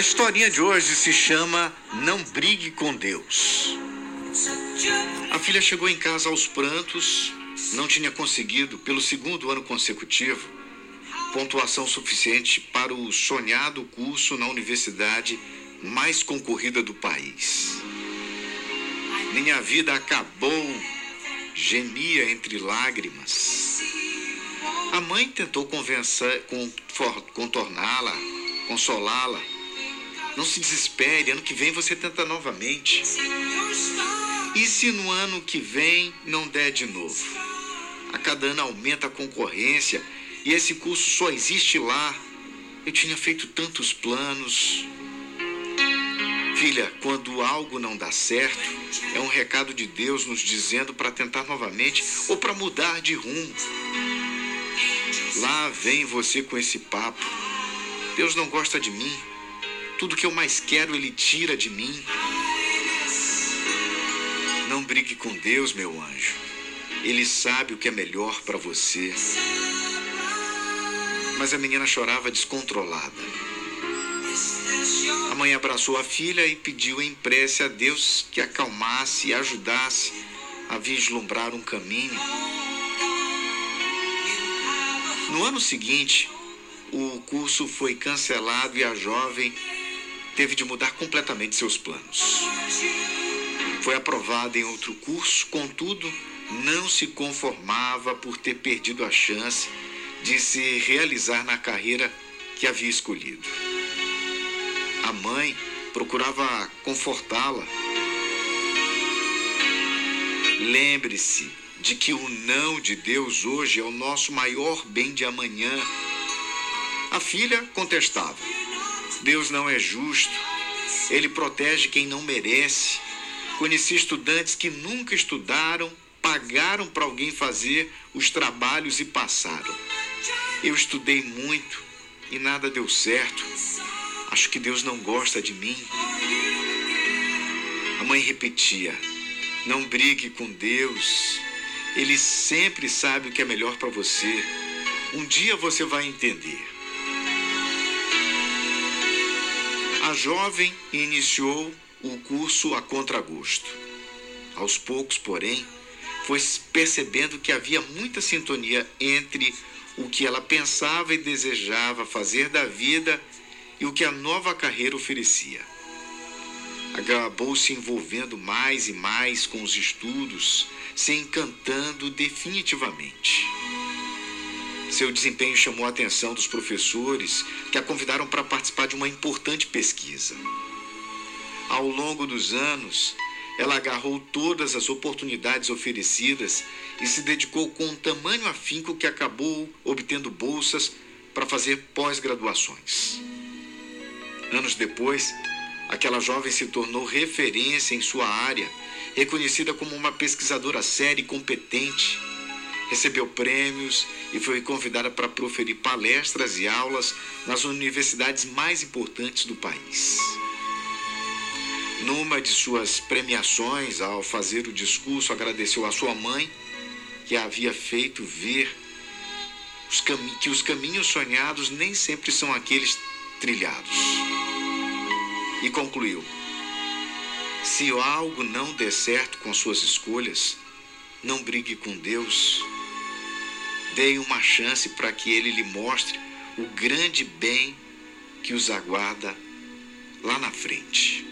A historinha de hoje se chama Não Brigue com Deus. A filha chegou em casa aos prantos, não tinha conseguido, pelo segundo ano consecutivo, pontuação suficiente para o sonhado curso na universidade mais concorrida do país. Minha vida acabou, gemia entre lágrimas. A mãe tentou contorná-la, consolá-la. Não se desespere, ano que vem você tenta novamente. E se no ano que vem não der de novo? A cada ano aumenta a concorrência e esse curso só existe lá. Eu tinha feito tantos planos. Filha, quando algo não dá certo, é um recado de Deus nos dizendo para tentar novamente ou para mudar de rumo. Lá vem você com esse papo. Deus não gosta de mim. Tudo que eu mais quero, Ele tira de mim. Não brigue com Deus, meu anjo. Ele sabe o que é melhor para você. Mas a menina chorava descontrolada. A mãe abraçou a filha e pediu em prece a Deus que acalmasse e ajudasse a vislumbrar um caminho. No ano seguinte, o curso foi cancelado e a jovem teve de mudar completamente seus planos. Foi aprovada em outro curso, contudo, não se conformava por ter perdido a chance de se realizar na carreira que havia escolhido. A mãe procurava confortá-la. Lembre-se de que o não de Deus hoje é o nosso maior bem de amanhã. A filha contestava: Deus não é justo, ele protege quem não merece. Conheci estudantes que nunca estudaram, pagaram para alguém fazer os trabalhos e passaram. Eu estudei muito e nada deu certo. Acho que Deus não gosta de mim. A mãe repetia: Não brigue com Deus. Ele sempre sabe o que é melhor para você. Um dia você vai entender. A jovem iniciou o curso a contragosto. Aos poucos, porém, foi percebendo que havia muita sintonia entre o que ela pensava e desejava fazer da vida e o que a nova carreira oferecia. Acabou se envolvendo mais e mais com os estudos, se encantando definitivamente. Seu desempenho chamou a atenção dos professores, que a convidaram para participar de uma importante pesquisa. Ao longo dos anos, ela agarrou todas as oportunidades oferecidas e se dedicou com tamanho afinco que acabou obtendo bolsas para fazer pós-graduações. Anos depois, aquela jovem se tornou referência em sua área, reconhecida como uma pesquisadora séria e competente. Recebeu prêmios e foi convidada para proferir palestras e aulas nas universidades mais importantes do país. Numa de suas premiações, ao fazer o discurso, agradeceu à sua mãe, que a havia feito ver os que os caminhos sonhados nem sempre são aqueles trilhados. E concluiu: se algo não der certo com suas escolhas, não brigue com Deus. Dê uma chance para que Ele lhe mostre o grande bem que os aguarda lá na frente.